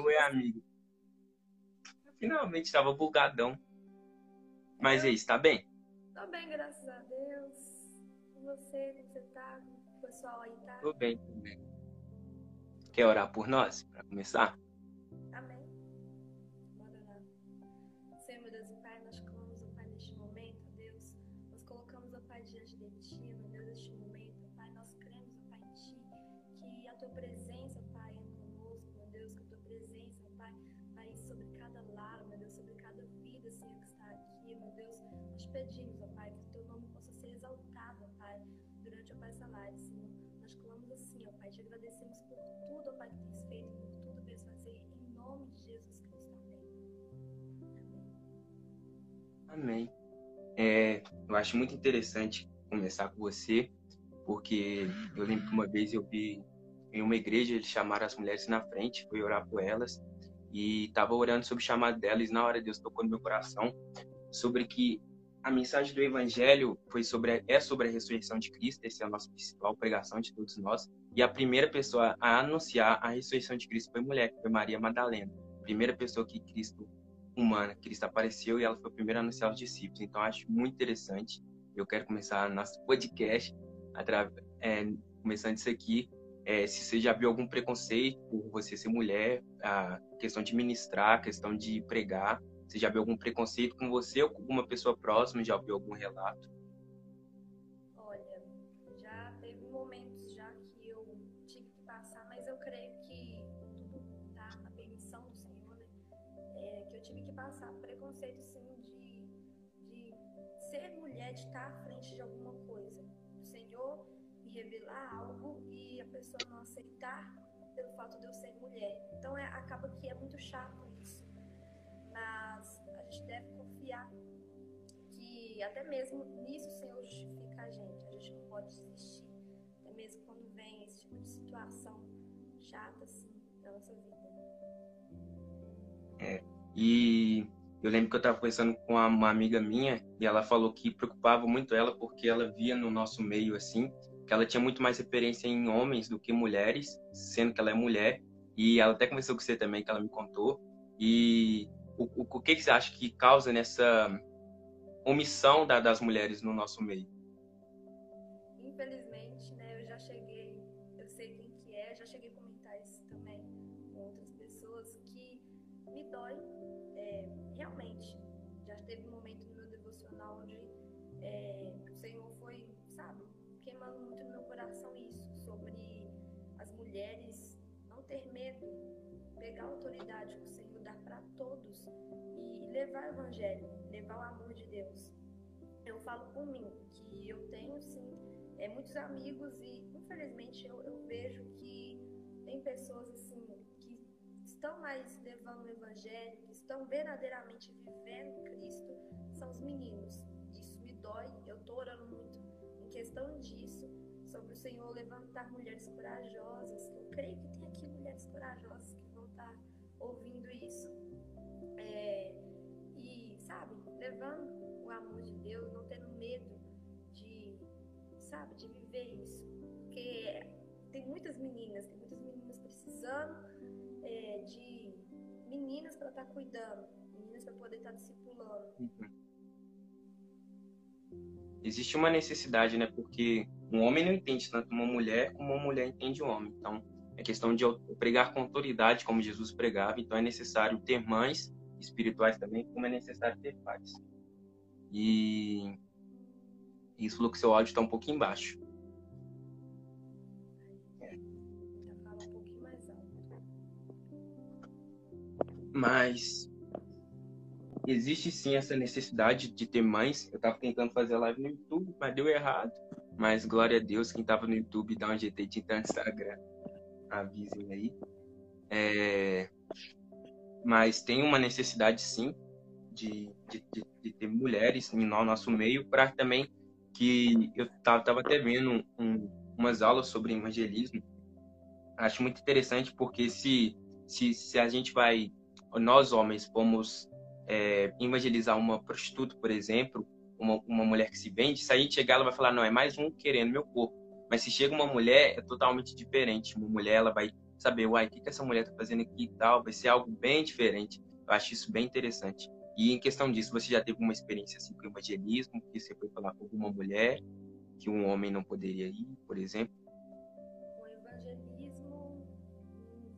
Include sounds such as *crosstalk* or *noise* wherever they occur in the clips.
Oi, amigo. Finalmente estava bugadão. Mas aí, está bem? Tô bem, graças a Deus. E você, como você tá? O pessoal aí tá? Tô bem, tô bem. Quer orar por nós, para começar? Pai, te agradecemos por tudo, Pai, que tens feito, por tudo que vais fazer, em nome de Jesus Cristo. Amém. Amém. É, eu acho muito interessante começar com você, porque eu lembro que uma vez eu vi em uma igreja eles chamaram as mulheres na frente, fui orar por elas e estava orando sobre o chamado delas. Na hora Deus tocou no meu coração sobre que a mensagem do evangelho foi sobre é sobre a ressurreição de Cristo, essa é a nossa principal pregação de todos nós. E a primeira pessoa a anunciar a ressurreição de Cristo foi mulher, que foi Maria Madalena. Primeira pessoa que Cristo humana, Cristo apareceu e ela foi a primeira a anunciar os discípulos. Então acho muito interessante. Eu quero começar nosso podcast é, começando isso aqui. É, se você já viu algum preconceito por você ser mulher, a questão de ministrar, a questão de pregar, você já viu algum preconceito com você ou com alguma pessoa próxima? Já ouviu algum relato? Passar preconceito, sim, de, de ser mulher, de estar à frente de alguma coisa. O Senhor me revelar algo e a pessoa não aceitar pelo fato de eu ser mulher. Então, é, acaba que é muito chato isso. Mas a gente deve confiar que até mesmo nisso o Senhor justifica a gente. A gente não pode desistir, até mesmo quando vem esse tipo de situação chata assim na nossa vida. E eu lembro que eu estava conversando com uma, amiga minha e ela falou que preocupava muito ela porque ela via no nosso meio assim que ela tinha muito mais referência em homens do que mulheres, sendo que ela é mulher. E ela até conversou com você também, que ela me contou. E o, o, o que, que você acha que causa nessa omissão da, das mulheres no nosso meio? Infelizmente, a autoridade que o Senhor dá para todos e levar o evangelho, levar o amor de Deus. Eu falo por mim, que eu tenho sim é, muitos amigos e infelizmente eu, eu vejo que tem pessoas assim que estão mais levando o evangelho, que estão verdadeiramente vivendo Cristo, são os meninos. Isso me dói, eu tô orando muito em questão disso, sobre o Senhor levantar mulheres corajosas. Eu creio que tem aqui mulheres corajosas que estar ouvindo isso. É, e, sabe, levando o amor de Deus, não tendo medo de, sabe, de viver isso. Porque tem muitas meninas, tem muitas meninas precisando é, de meninas para estar cuidando, meninas para poder estar discipulando. Existe uma necessidade, né? Porque um homem não entende tanto uma mulher como uma mulher entende um homem. Então, é questão de pregar com autoridade, como Jesus pregava. Então, é necessário ter mães espirituais também, como é necessário ter pais. E isso falou que seu áudio está um pouquinho baixo. Alto. Mas existe sim essa necessidade de ter mães. Eu estava tentando fazer a live no YouTube, mas deu errado. Mas glória a Deus, quem estava no YouTube dá um GT de entrar no Instagram. Avisem aí. É... Mas tem uma necessidade sim de, de, de, ter mulheres no nosso meio para também que eu estava até vendo um, umas aulas sobre evangelismo. Acho muito interessante porque se, se, se a gente vai, nós homens, vamos é, evangelizar uma prostituta, por exemplo, uma, uma mulher que se vende, se a gente chegar, ela vai falar, não, é mais um querendo meu corpo. Mas se chega uma mulher, é totalmente diferente. Uma mulher, ela vai saber, uai, o que, que essa mulher está fazendo aqui e tal, vai ser algo bem diferente. Eu acho isso bem interessante. E em questão disso, você já teve uma experiência assim com evangelismo, que você foi falar com alguma mulher que um homem não poderia ir, por exemplo? O evangelismo,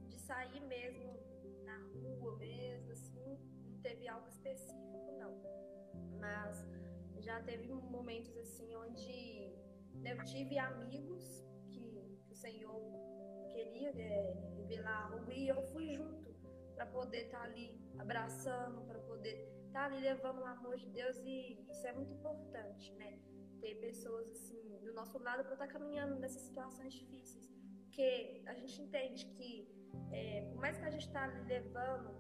de sair mesmo na rua mesmo, assim, não teve algo específico, não. Mas já teve momentos assim onde eu tive amigos que, o Senhor queria é, revelar algo e eu fui junto para poder estar tá ali abraçando, para poder estar tá ali levando o amor de Deus e isso é muito importante, né? Ter pessoas assim do nosso lado para estar tá caminhando nessas situações difíceis, porque a gente entende que é, por mais que a gente está levando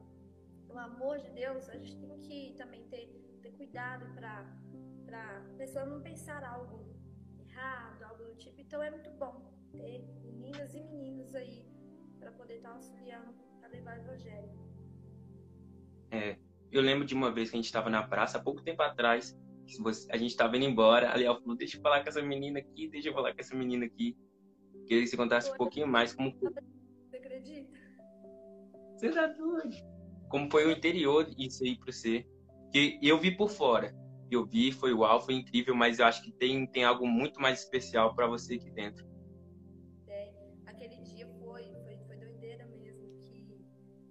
o amor de Deus, a gente tem que também ter, ter cuidado para a pessoa não pensar algo errado, algo do tipo. Então é muito bom ter meninas e meninos aí para poder estar auxiliando a levar o evangelho. É, eu lembro de uma vez que a gente estava na praça, há pouco tempo atrás, a gente estava indo embora, a Leal falou, deixa eu falar com essa menina aqui, deixa eu falar com essa menina aqui. Queria que você contasse um pouquinho mais como... Você acredita? Você tá doido. Como foi o interior isso aí para você. Que eu vi por fora. Eu vi, foi uau, foi incrível, mas eu acho que tem, tem algo muito mais especial para você aqui dentro. É, aquele dia foi, foi, foi doideira mesmo,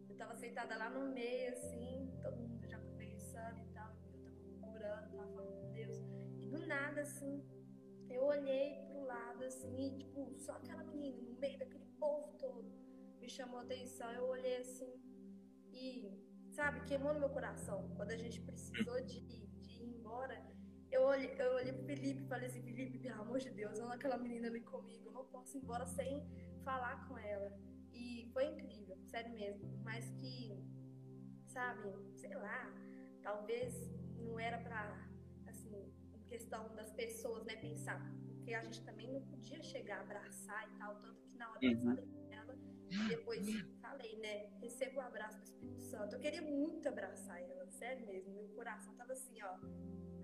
que eu tava sentada lá no meio, assim, todo mundo já conversando e tal, eu tava orando, tava falando com Deus, e do nada, assim, eu olhei pro lado, assim, e, tipo, só aquela menina no meio daquele povo todo me chamou a atenção, eu olhei assim, e, sabe, queimou no meu coração, quando a gente precisou de, embora, eu olhei, eu olhei pro Felipe e falei assim, Felipe, pelo amor de Deus, olha aquela menina ali comigo, eu não posso ir embora sem falar com ela. E foi incrível, sério mesmo. Mas que, sabe, sei lá, talvez não era pra, assim, questão das pessoas, né, pensar. Porque a gente também não podia chegar a abraçar e tal, tanto que na hora uhum. eu falei depois falei, né, recebo o abraço do Espírito Santo. Eu queria muito abraçar ela, sério mesmo. Meu coração tava assim, ó,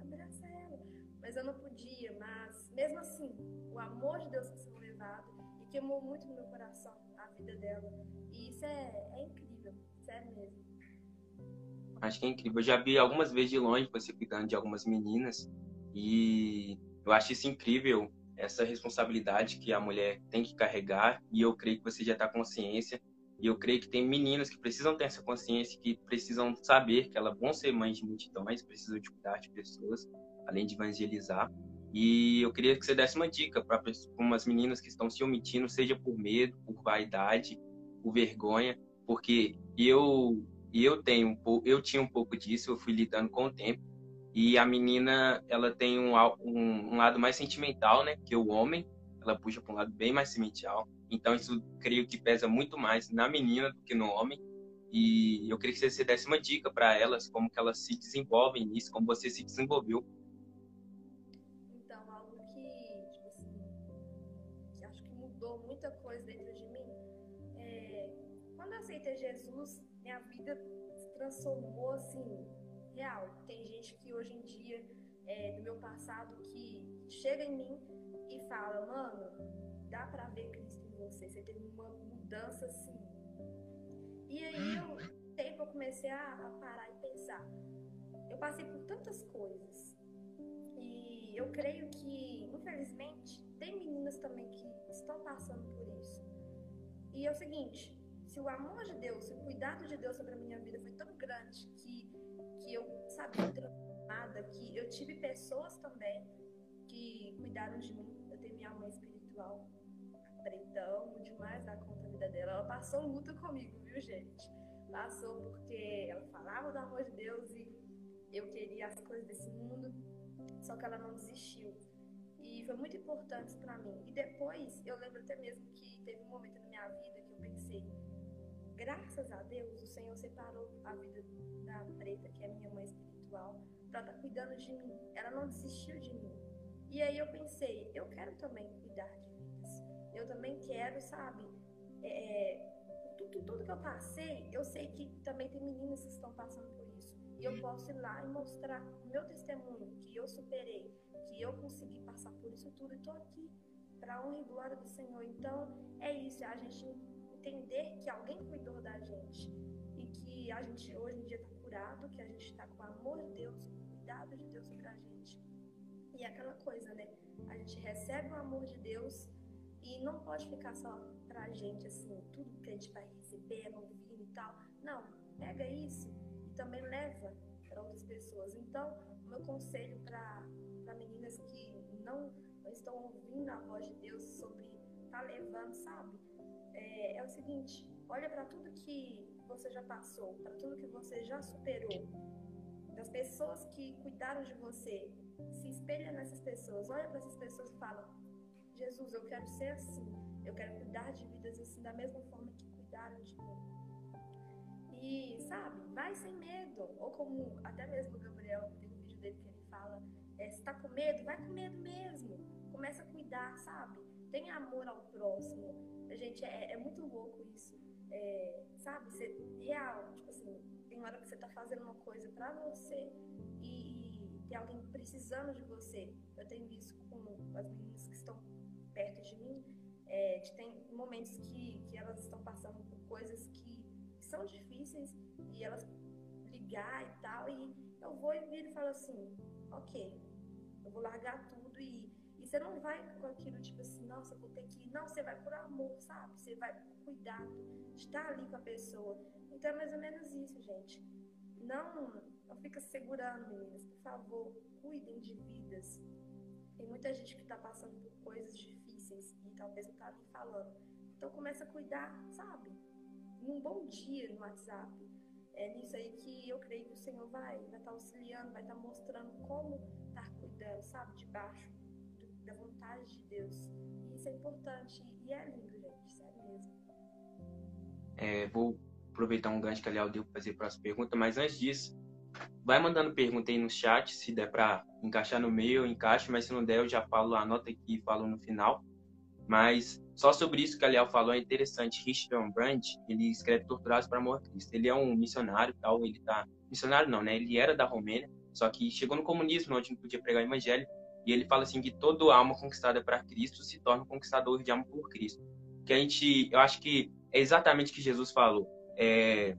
abraça ela. Mas eu não podia, mas mesmo assim, o amor de Deus está sendo levado e queimou muito no meu coração a vida dela. E isso é, é incrível, sério mesmo. Acho que é incrível. Eu já vi algumas vezes de longe você cuidando de algumas meninas e eu acho isso incrível, essa responsabilidade que a mulher tem que carregar e eu creio que você já está consciência e eu creio que tem meninas que precisam ter essa consciência, que precisam saber que elas vão ser mães de multidões, precisam de cuidar de pessoas, além de evangelizar. E eu queria que você desse uma dica para umas meninas que estão se omitindo, seja por medo, por vaidade, por vergonha, porque eu eu tenho eu tinha um pouco disso, eu fui lidando com o tempo. E a menina, ela tem um, um, um lado mais sentimental, né, que o homem. Ela puxa para um lado bem mais sentimental. Então, isso creio que pesa muito mais na menina do que no homem. E eu queria que você desse uma dica para elas, como que elas se desenvolvem nisso, como você se desenvolveu. Então, algo que, tipo assim, que acho que mudou muita coisa dentro de mim, é, quando eu aceitei Jesus, minha vida se transformou, assim, real. Tem gente que hoje em dia, é, do meu passado, que chega em mim e fala, mano, dá pra ver Cristo você, você teve uma mudança assim. E aí eu, tempo eu comecei a, a parar e pensar. Eu passei por tantas coisas. E eu creio que, infelizmente, tem meninas também que estão passando por isso. E é o seguinte, se o amor de Deus, se o cuidado de Deus sobre a minha vida foi tão grande que, que eu sabia transformada, que eu tive pessoas também que cuidaram de mim. Eu tenho minha mãe espiritual, pretão demais da conta da vida dela. Ela passou luta comigo, viu, gente? Passou porque ela falava do amor de Deus e eu queria as coisas desse mundo, só que ela não desistiu. E foi muito importante para mim. E depois, eu lembro até mesmo que teve um momento na minha vida graças a Deus, o Senhor separou a vida da Preta, que é minha mãe espiritual, para estar tá cuidando de mim. Ela não desistiu de mim. E aí eu pensei, eu quero também cuidar de eu também quero, sabe? É, tudo, tudo que eu passei, eu sei que também tem meninas que estão passando por isso. E eu posso ir lá e mostrar o meu testemunho, que eu superei, que eu consegui passar por isso tudo e estou aqui para honra e glória do Senhor. Então, é isso, é a gente entender que alguém cuidou da gente e que a gente hoje em dia está curado, que a gente está com o amor de Deus, com o cuidado de Deus sobre a gente. E é aquela coisa, né? A gente recebe o amor de Deus e não pode ficar só pra gente, assim, tudo que a gente vai receber, vir e tal. Não, pega isso e também leva para outras pessoas. Então, o meu conselho para meninas que não, não, estão ouvindo a voz de Deus tá levando, sabe? É, é o seguinte, olha para tudo que você já passou, para tudo que você já superou, das pessoas que cuidaram de você, se espelha nessas pessoas, olha para essas pessoas e fala: Jesus, eu quero ser assim, eu quero cuidar de vidas assim, da mesma forma que cuidaram de mim. E, sabe, vai sem medo. Ou como até mesmo o Gabriel, tem um vídeo dele que ele fala: é, se tá com medo, vai com medo mesmo. Começa a cuidar, sabe? Tenha amor ao próximo. Gente, é, é muito louco isso. É, sabe? Ser real. Tipo assim, tem hora que você tá fazendo uma coisa pra você e, e tem alguém precisando de você. Eu tenho isso com as meninas que estão perto de mim, é, tem momentos que, que elas estão passando por coisas que, são difíceis e elas ligar e tal, e eu vou e viro e falo assim, ok, eu vou largar tudo e você não vai com aquilo tipo assim, nossa, vou ter que ir. Não, você vai por amor, sabe? Você vai por cuidado de estar ali com a pessoa. Então é mais ou menos isso, gente. Não, não fica segurando, meninas, por favor, cuidem de vidas. Tem muita gente que está passando por coisas difíceis e talvez não tá nem falando. Então começa a cuidar, sabe? Um bom dia no WhatsApp. É nisso aí que eu creio que o Senhor vai estar tá auxiliando, vai estar tá mostrando como estar tá cuidando, sabe? Debaixo do, da vontade de Deus. E isso é importante e é lindo, gente, sério mesmo. É, vou aproveitar um gancho que a Léo deu para fazer a próxima pergunta, mas antes disso, vai mandando pergunta aí no chat, se der para encaixar no meio, eu encaixo, mas se não der, eu já falo, anota aqui e falo no final. Mas só sobre isso que a Léo falou é interessante. Richard Brandt, ele escreve Torturados para Amor Cristo. Ele é um missionário tal, ele tá... Missionário não, né? Ele era da Romênia, só que chegou no comunismo, onde não podia pregar o evangelho, e ele fala assim que toda alma conquistada para Cristo se torna conquistador de alma por Cristo. Que a gente, eu acho que é exatamente o que Jesus falou. É,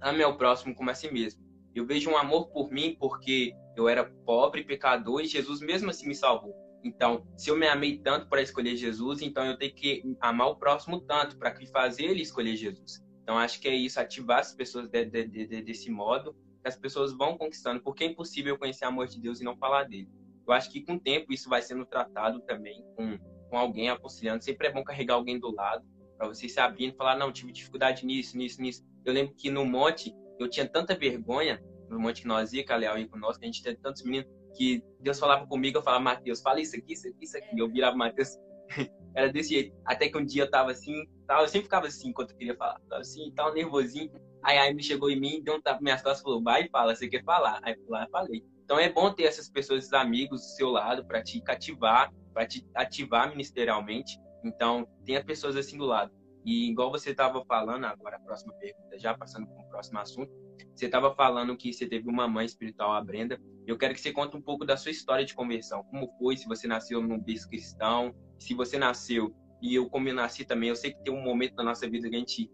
ame ao próximo como a si mesmo. Eu vejo um amor por mim porque eu era pobre, pecador, e Jesus mesmo assim me salvou. Então, se eu me amei tanto para escolher Jesus, então eu tenho que amar o próximo tanto para que fazer ele escolher Jesus. Então, acho que é isso, ativar as pessoas de, de, de, desse modo, que as pessoas vão conquistando, porque é impossível conhecer o amor de Deus e não falar dele. Eu acho que com o tempo isso vai sendo tratado também com, com alguém aconselhando. Sempre é bom carregar alguém do lado, para vocês se abrindo e falar: não, tive dificuldade nisso, nisso, nisso. Eu lembro que no monte, eu tinha tanta vergonha, no monte que nós ia, que a Leal ia conosco, a gente tinha tantos meninos, que Deus falava comigo, eu falava, Mateus, fala isso aqui, isso aqui, isso aqui. Eu virava Mateus. *laughs* Era desse jeito. Até que um dia eu tava assim, tava, eu sempre ficava assim enquanto eu queria falar. Tava assim, tava nervosinho. Aí a Amy chegou em mim, deu um tapa minhas costas falou, vai e fala, você quer falar? Aí eu lá falei. Então é bom ter essas pessoas, esses amigos do seu lado para te cativar, para te ativar ministerialmente. Então, tenha pessoas assim do lado. E igual você estava falando, agora a próxima pergunta, já passando para o próximo assunto, você estava falando que você teve uma mãe espiritual, a Brenda. Eu quero que você conte um pouco da sua história de conversão. Como foi, se você nasceu num berço cristão, se você nasceu, e eu como eu nasci também, eu sei que tem um momento na nossa vida que a gente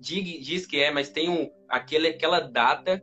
diz que é, mas tem um, aquele, aquela data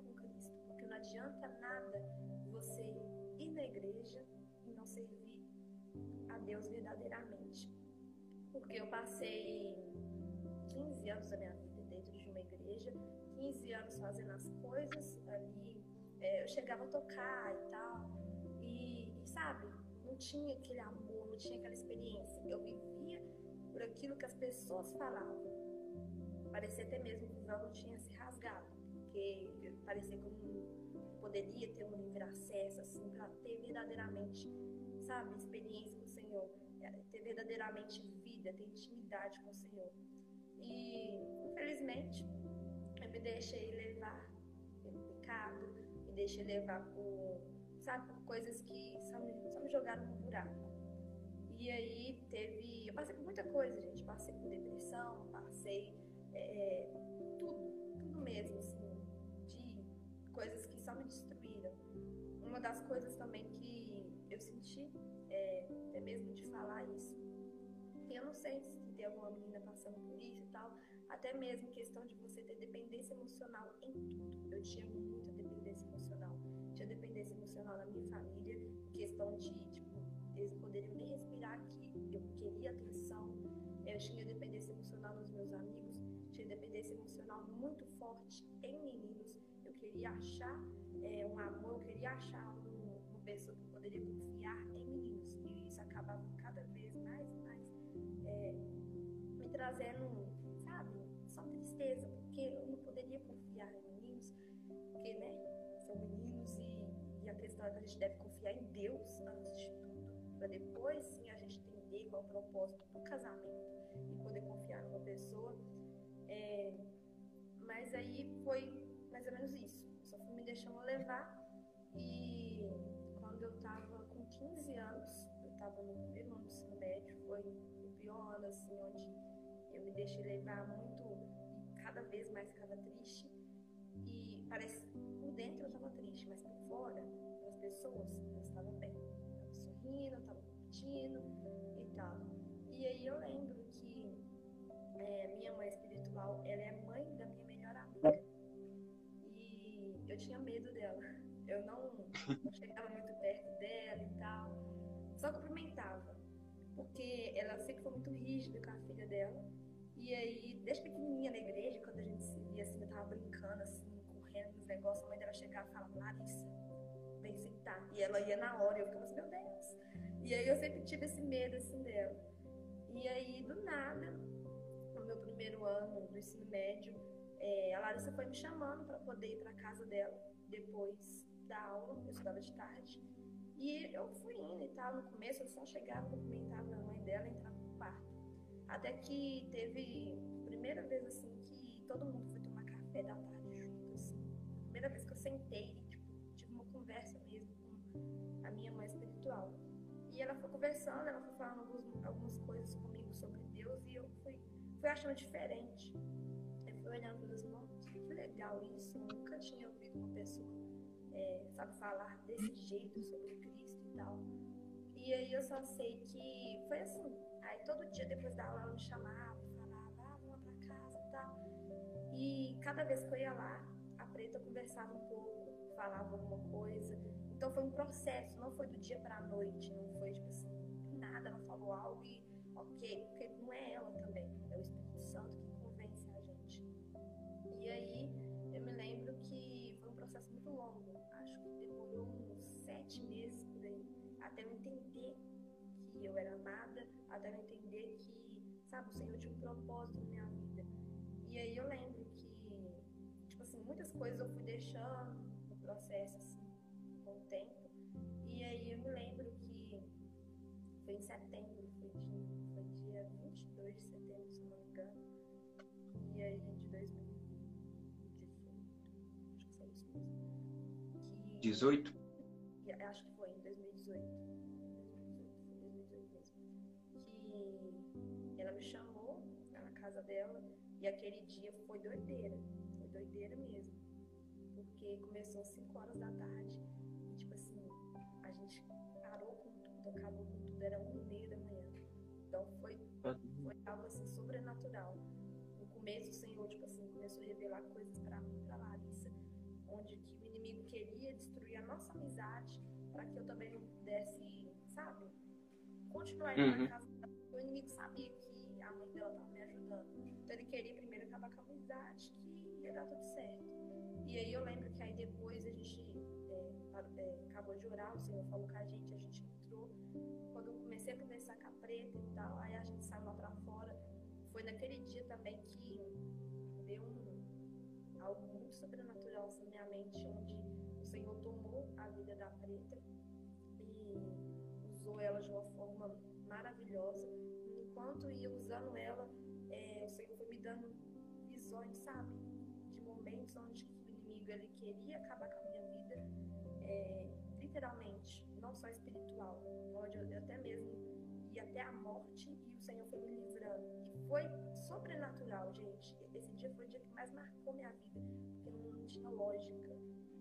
adianta nada você ir na igreja e não servir a Deus verdadeiramente. Porque eu passei 15 anos da minha vida dentro de uma igreja, 15 anos fazendo as coisas ali, é, eu chegava a tocar e tal, e, e sabe, não tinha aquele amor, não tinha aquela experiência. Eu vivia por aquilo que as pessoas falavam. Parecia até mesmo que o véu tinha se rasgado porque parecia que eu poderia ter um livre acesso, assim, para ter verdadeiramente, sabe, experiência com o Senhor, é, ter verdadeiramente vida, ter intimidade com o Senhor. E, infelizmente, eu me deixei levar pelo pecado, me deixei levar por, sabe, por coisas que só me, só me jogaram no buraco. E aí teve. Eu passei por muita coisa, gente. Passei por depressão, passei é, tudo, tudo mesmo, assim, de coisas só me destruíram. Uma das coisas também que eu senti, é, até mesmo de falar isso, eu não sei se tem alguma menina passando por isso e tal, até mesmo questão de você ter dependência emocional em tudo. Eu tinha muita dependência emocional. Tinha dependência emocional na minha família, questão de, tipo, eles poderiam nem respirar aqui. Eu queria atenção. Eu tinha dependência emocional nos meus amigos. Tinha dependência emocional muito forte em meninos. Eu queria achar é, um amor, eu queria achar um, uma pessoa que poderia confiar em meninos. E isso acabava cada vez mais e mais é, me trazendo, sabe, só tristeza, porque eu não poderia confiar em meninos, porque, né, são meninos e, e a questão é que a gente deve confiar em Deus antes de para depois sim a gente entender qual é o propósito do casamento e poder confiar numa pessoa. É, mas aí foi mais ou menos isso. Levar e quando eu tava com 15 anos, eu tava no primeiro ano do ensino médio, foi o pior ano assim, onde eu me deixei levar muito cada vez mais ficava triste. E parece por dentro eu tava triste, mas por fora, as pessoas, eu estava bem sorrindo, eu tava curtindo e tal. E aí eu lembro que é, minha mãe espiritual, ela é dela. E aí, desde pequenininha na igreja, quando a gente se via assim, eu tava brincando, assim, correndo nos negócios, a mãe dela chegava e falava, Larissa, vem sentar. E ela ia na hora, e eu ficava assim, meu Deus. E aí eu sempre tive esse medo assim dela. E aí, do nada, no meu primeiro ano do ensino médio, é, a Larissa foi me chamando para poder ir para casa dela depois da aula, eu estudava de tarde. E eu fui indo e tal. No começo eu só chegava, cumprimentava a mãe dela entrava. Que teve a primeira vez assim que todo mundo foi tomar café da tarde junto, assim. Primeira vez que eu sentei, tipo, tive uma conversa mesmo com a minha mãe espiritual. E ela foi conversando, ela foi falando alguns, algumas coisas comigo sobre Deus e eu fui, fui achando diferente. Eu fui olhando para os irmãos, que legal isso, eu nunca tinha ouvido uma pessoa, é, sabe, falar desse jeito sobre Cristo e tal. E aí eu só sei que foi assim. Aí todo dia depois da aula ela me chamava, falava, ah, vamos pra casa e tal. E cada vez que eu ia lá, a preta conversava um pouco, falava alguma coisa. Então foi um processo, não foi do dia para a noite, não foi tipo assim, nada, ela falou algo e ok, porque não é ela também, é o Espírito Santo que convence a gente. E aí eu me lembro que foi um processo muito longo, acho que demorou uns sete meses por aí, até eu entender que eu era amada, até eu entender que, sabe, o Senhor tinha um propósito na minha vida. E aí eu lembro que, tipo assim, muitas coisas eu fui deixando no processo, assim, tempo. E aí eu me lembro que foi em setembro, foi dia, foi dia 22 de setembro, se não me engano. E aí de 2018, acho que foi isso mesmo. Que, 18? E aquele dia foi doideira. Foi doideira mesmo. Porque começou às 5 horas da tarde acabou com tudo, era uma e meia da manhã. Então foi, foi algo assim sobrenatural. No começo o Senhor, tipo assim, começou a revelar coisas para mim, para Larissa, onde que o inimigo queria destruir a nossa amizade para que eu também não pudesse, sabe, continuar indo uhum. na casa. Também que veio um, algo muito sobrenatural assim, na minha mente, onde o Senhor tomou a vida da preta e usou ela de uma forma maravilhosa. Enquanto ia usando ela, é, o Senhor foi me dando decisões, sabe? De momentos onde o inimigo ele queria acabar com a minha vida, é, literalmente, não só espiritual, eu até mesmo ia até a morte e o Senhor foi me livrando. E foi sobrenatural, gente. Esse dia foi o dia que mais marcou minha vida, porque não tinha lógica.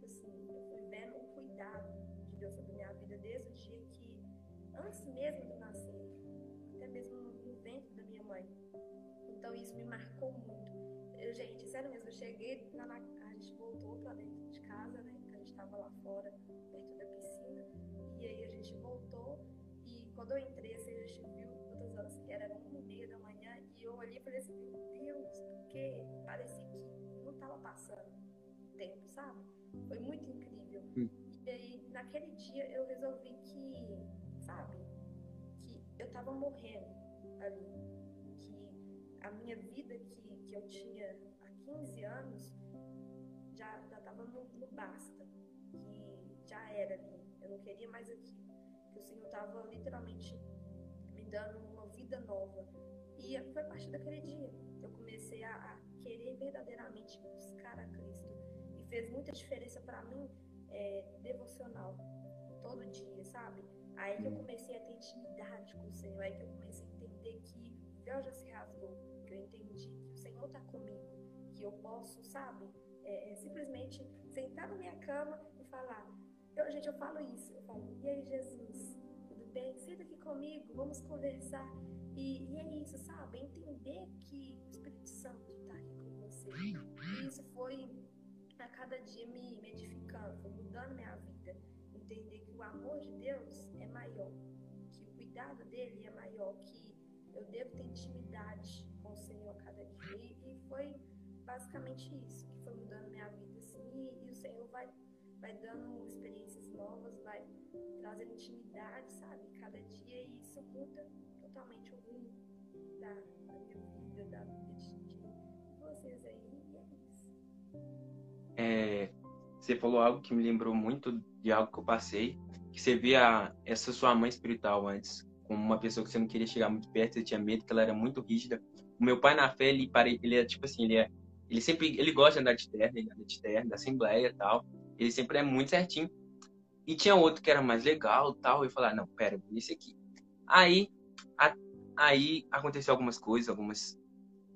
Assim, eu fui vendo o cuidado de Deus sobre minha vida desde o dia que, antes mesmo de eu nascer, até mesmo no ventre da minha mãe. Então isso me marcou muito. Eu, gente, sério mesmo, eu cheguei, na, a gente voltou para dentro de casa, né? A gente estava lá fora, perto da piscina, e aí a gente voltou. E quando eu entrei, assim, a gente viu quantas horas que era, era uma e eu olhei e falei assim: Meu Deus, porque parecia que não estava passando tempo, sabe? Foi muito incrível. Hum. E aí, naquele dia, eu resolvi que, sabe, que eu estava morrendo ali. Que a minha vida que, que eu tinha há 15 anos já estava no, no basta. Que já era ali. Eu não queria mais aquilo. Que o Senhor estava literalmente me dando uma vida nova. E foi a partir daquele dia que eu comecei a, a querer verdadeiramente buscar a Cristo. E fez muita diferença para mim é, devocional todo dia, sabe? Aí que eu comecei a ter intimidade com o Senhor, aí que eu comecei a entender que o véu já se rasgou, que eu entendi que o Senhor está comigo, que eu posso, sabe, é, é, simplesmente sentar na minha cama e falar. Eu, gente, eu falo isso, eu falo, e aí Jesus, bem? Senta aqui comigo, vamos conversar. E, e é isso, sabe? Entender que o Espírito Santo está aqui com você. E isso foi a cada dia me, me edificando, foi mudando minha vida. Entender que o amor de Deus é maior, que o cuidado dele é maior, que eu devo ter intimidade com o Senhor a cada dia. E, e foi basicamente isso que foi mudando minha vida, assim. E, e o Senhor vai, vai dando experiências novas, vai trazendo intimidade, sabe? Cada dia. E isso muda totalmente o rumo da, da minha vida, da vida de, de vocês aí. E é isso. É, você falou algo que me lembrou muito de algo que eu passei, que você via essa sua mãe espiritual antes como uma pessoa que você não queria chegar muito perto, você tinha medo, que ela era muito rígida. O meu pai na fé, ele, ele é tipo assim, ele é, ele sempre, ele gosta de andar de terno, ele anda de terno, da assembleia e tal. Ele sempre é muito certinho. E tinha outro que era mais legal tal. Eu falei, ah, não, pera, esse aqui. Aí, a, aí aconteceu algumas coisas, algumas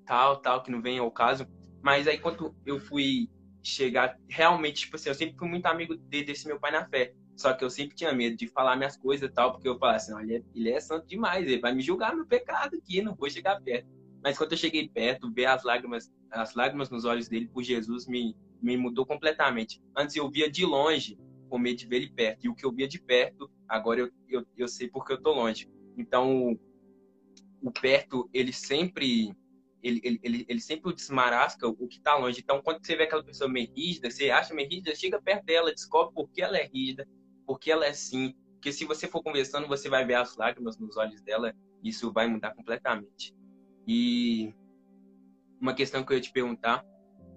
tal, tal, que não vem ao caso. Mas aí quando eu fui chegar, realmente, tipo assim, eu sempre fui muito amigo desse meu pai na fé. Só que eu sempre tinha medo de falar minhas coisas e tal, porque eu falava assim, ele é, ele é santo demais, ele vai me julgar meu pecado aqui, não vou chegar perto. Mas quando eu cheguei perto, ver as lágrimas, as lágrimas nos olhos dele por Jesus me, me mudou completamente. Antes eu via de longe, com medo de ver ele perto. E o que eu via de perto, agora eu, eu, eu sei porque eu tô longe. Então, o perto, ele sempre ele, ele, ele, ele sempre desmarasca o que está longe. Então, quando você vê aquela pessoa meio rígida, você acha meio rígida, chega perto dela, descobre por que ela é rígida, porque ela é assim. Porque se você for conversando, você vai ver as lágrimas nos olhos dela, isso vai mudar completamente. E uma questão que eu ia te perguntar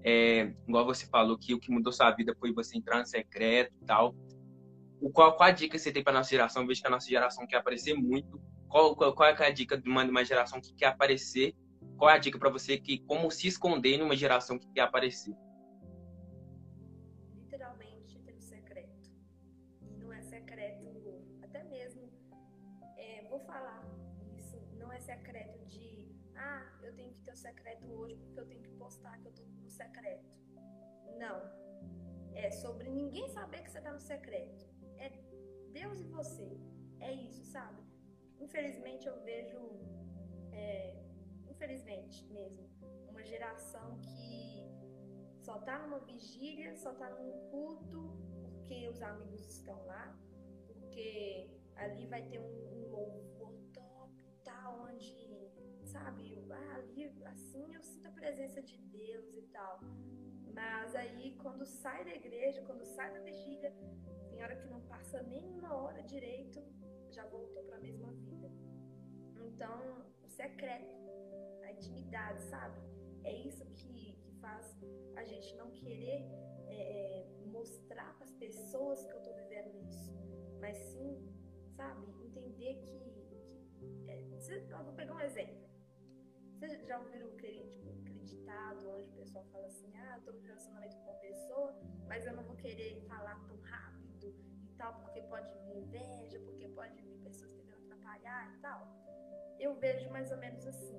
é, igual você falou que o que mudou sua vida foi você entrar no secreto e tal. O, qual, qual a dica você tem para nossa geração? Eu vejo que a nossa geração quer aparecer muito. Qual, qual, qual é a dica de uma, de uma geração que quer aparecer? Qual é a dica para você que como se esconder numa geração que quer aparecer? secreto hoje porque eu tenho que postar secreto. Não. É sobre ninguém saber que você tá no secreto. É Deus e você. É isso, sabe? Infelizmente eu vejo, é, infelizmente mesmo, uma geração que só tá numa vigília, só tá num culto porque os amigos estão lá, porque ali vai ter um, um louvor top, tá? Onde sabe? Ah, ali, assim eu sinto a presença de Deus e tal. Mas aí, quando sai da igreja, quando sai da vigília, tem hora que não passa nem uma hora direito, já voltou para a mesma vida. Então, o secreto, a intimidade, sabe? É isso que, que faz a gente não querer é, é mostrar para as pessoas que eu estou vivendo isso, mas sim, sabe? Entender que. que é, eu vou pegar um exemplo. Vocês já ouviram tipo, aquele limitado, onde o pessoal fala assim, ah, eu tô no relacionamento com uma pessoa, mas eu não vou querer falar tão rápido e tal, porque pode vir inveja, porque pode vir pessoas tentando atrapalhar e tal. Eu vejo mais ou menos assim.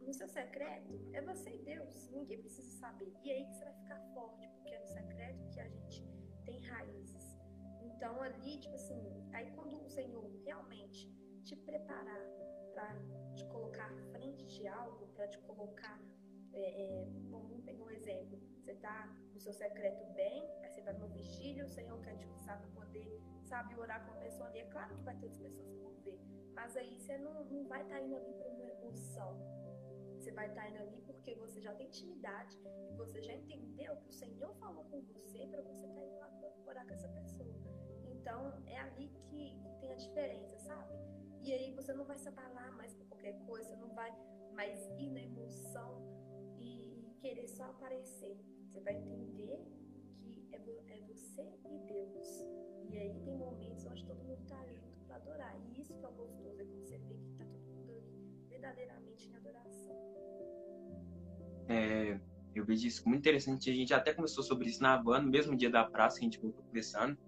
No seu secreto é você e Deus, ninguém precisa saber. E aí que você vai ficar forte, porque é no secreto que a gente tem raízes. Então ali, tipo assim, aí quando o Senhor realmente te preparar para te colocar à frente de algo, para te colocar. É, é, vamos pegar um exemplo. Você está no seu secreto bem, aí você está no vigília, o Senhor quer te usar para poder, sabe, orar com a pessoa ali. É claro que vai ter outras pessoas que vão ver, mas aí você não, não vai estar tá indo ali por uma emoção. Você vai estar tá indo ali porque você já tem intimidade e você já entendeu que o Senhor falou com você para você estar tá indo lá orar com essa pessoa. Então, é ali que, que tem a diferença, sabe? E aí você não vai se abalar mais por coisa, você não vai mais ir na emoção e querer só aparecer. Você vai entender que é, é você e Deus. E aí tem momentos onde todo mundo está ali para adorar. E isso que é gostoso, é quando você vê que está todo mundo ali verdadeiramente em adoração. É, eu vejo isso muito interessante. A gente até começou sobre isso na van, no mesmo dia da praça, a gente voltou conversando.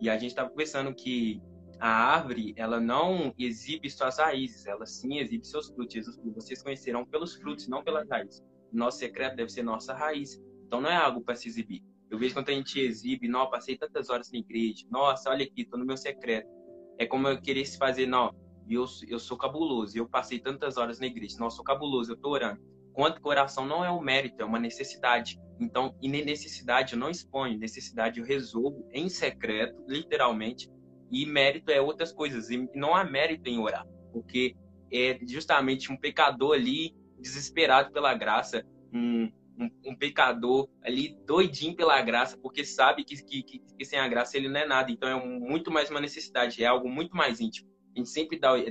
E a gente estava conversando que a árvore, ela não exibe suas raízes, ela sim exibe seus frutos. Jesus vocês conhecerão pelos frutos, não pelas raízes. Nosso secreto deve ser nossa raiz. Então não é algo para se exibir. Eu vejo quando a gente exibe, não, passei tantas horas na igreja, nossa, olha aqui, estou no meu secreto. É como eu querer se fazer, não, eu, eu sou cabuloso, eu passei tantas horas na igreja, não, eu sou cabuloso, eu estou orando. Quanto coração não é um mérito, é uma necessidade. Então, e necessidade eu não exponho, necessidade eu resolvo em secreto, literalmente, e mérito é outras coisas. E não há mérito em orar, porque é justamente um pecador ali desesperado pela graça, um, um, um pecador ali doidinho pela graça, porque sabe que, que, que, sem a graça ele não é nada. Então é muito mais uma necessidade, é algo muito mais íntimo. A gente sempre dá, a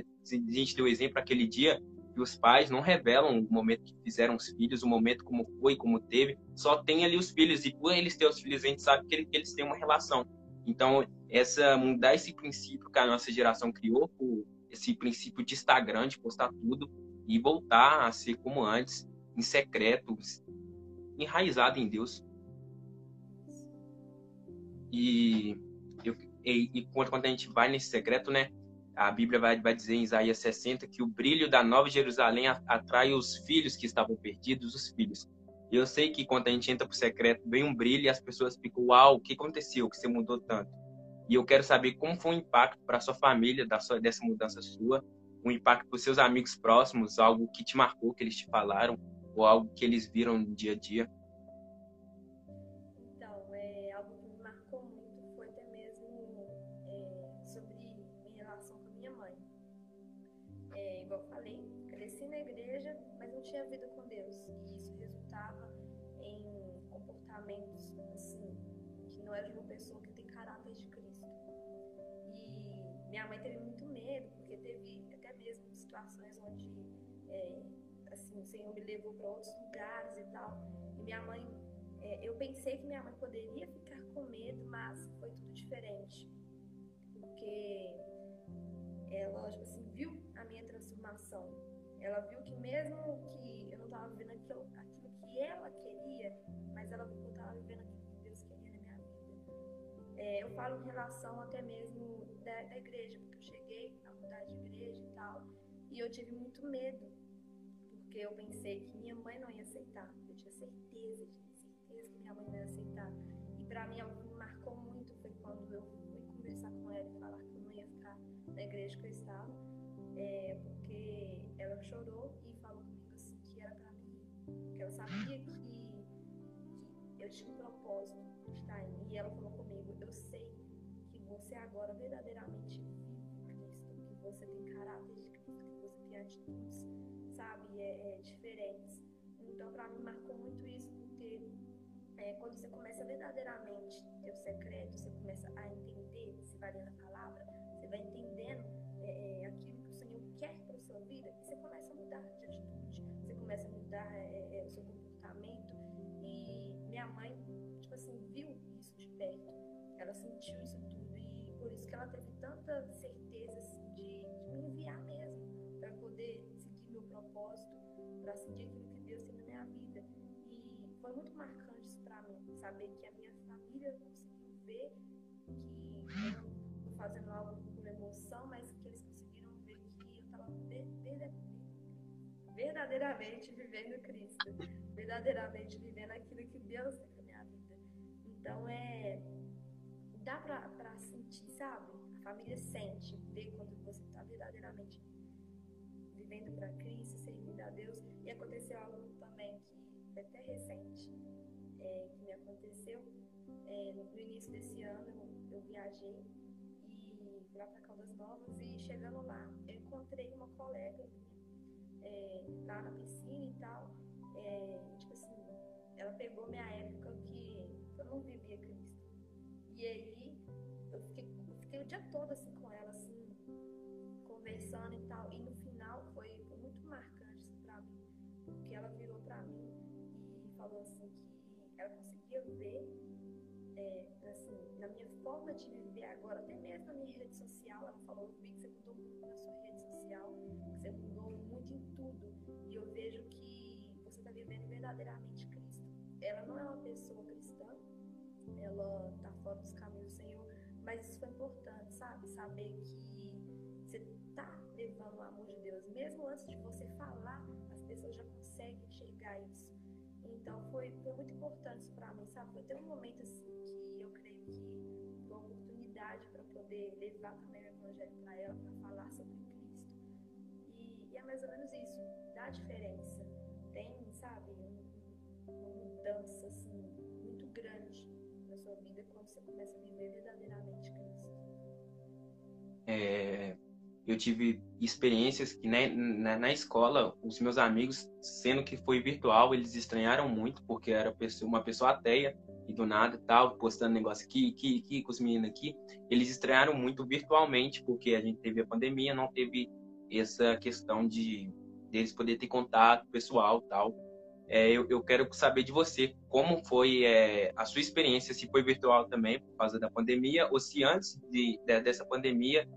gente deu exemplo aquele dia que os pais não revelam o momento que fizeram os filhos, o momento como foi, como teve, só tem ali os filhos, e por eles ter os filhos, a gente sabe que eles têm uma relação. Então, essa mudar esse princípio que a nossa geração criou, esse princípio de Instagram, de postar tudo, e voltar a ser como antes, em secreto, enraizado em Deus. E, eu, e, e quando a gente vai nesse secreto, né? A Bíblia vai, vai dizer em Isaías 60 que o brilho da Nova Jerusalém atrai os filhos que estavam perdidos, os filhos. E eu sei que quando a gente entra pro secreto, vem um brilho e as pessoas ficam, uau, o que aconteceu? Que você mudou tanto? E eu quero saber como foi o impacto para sua família da sua, dessa mudança sua, o impacto para seus amigos próximos, algo que te marcou, que eles te falaram, ou algo que eles viram no dia a dia. O Senhor me levou para outros lugares e tal. E minha mãe, é, eu pensei que minha mãe poderia ficar com medo, mas foi tudo diferente. Porque ela, tipo assim, viu a minha transformação. Ela viu que mesmo que eu não estava vivendo aquilo, aquilo que ela queria, mas ela viu que eu estava vivendo aquilo que Deus queria na minha vida. É, eu falo em relação até mesmo da, da, igreja, porque eu cheguei a mudar de igreja e tal, e eu tive muito medo, porque eu pensei que minha mãe não ia aceitar. Eu tinha certeza, tinha certeza que minha mãe não ia aceitar. E para mim, algo que me marcou muito foi quando eu fui conversar com ela e falar que eu não ia ficar na igreja que eu estava, é, porque ela chorou e falou comigo assim que era para mim, que ela sabia que, que eu tinha um propósito de estar mim. E ela falou comigo: Eu sei que você agora verdadeiramente vive Cristo, que você tem caráter de Cristo, que você tem atitudes, sabe, é, é diferentes. Então, para mim, marcou muito isso, porque é, quando você começa verdadeiramente ter o secreto, você começa a entender, se vai lendo a palavra, você vai entendendo é, é aquilo quer para sua vida, você começa a mudar de atitude, você começa a mudar é, é, o seu comportamento. E minha mãe, tipo assim, viu isso de perto, ela sentiu isso tudo e por isso que ela teve tanta certeza para poder seguir meu propósito, para seguir aquilo que foi muito marcante isso para mim, saber que a minha família conseguiu ver que eu estou fazendo algo com emoção, mas que eles conseguiram ver que eu estava verdadeiramente vivendo Cristo, verdadeiramente vivendo aquilo que Deus tem para minha vida. Então é dá para sentir, sabe? A família sente, vê quando você está verdadeiramente vivendo para Cristo, servindo a Deus. E aconteceu algo também que foi até recente, é, que me aconteceu. É, no início desse ano eu, viajei e lá para Caldas Novas e chegando lá eu encontrei uma colega é, lá na piscina e tal. É, tipo assim, ela pegou minha época que eu não vivia Cristo. E aí eu fiquei, eu fiquei o dia todo assim, de viver agora, até mesmo na minha rede social, ela falou, vi que você mudou muito na sua rede social, que você mudou muito em tudo. E eu vejo que você está vivendo verdadeiramente Cristo. Ela não é uma pessoa cristã, ela está fora dos caminhos do Senhor, mas isso foi importante, sabe? Saber que você está levando o amor de Deus. Mesmo antes de você falar, as pessoas já conseguem enxergar isso. Então foi, foi muito importante isso para mim, sabe? Foi até um momento assim para poder levar também o evangelho para ela, para falar sobre Cristo. E, e, é mais ou menos isso, dá diferença. Tem, sabe, um, uma mudança assim muito grande na sua vida quando você começa a viver verdadeiramente Cristo. É, eu tive experiências que né, na, na, escola, os meus amigos, sendo que foi virtual, eles estranharam muito, porque era uma pessoa ateia e do nada tal, postando negócio aqui, aqui, aqui, com os meninos aqui. Eles estranharam muito virtualmente, porque a gente teve a pandemia, não teve essa questão de deles poder ter contato pessoal tal. É, eu, eu, quero saber de você como foi é, a sua experiência, se foi virtual também por causa da pandemia, ou se antes de, de, dessa pandemia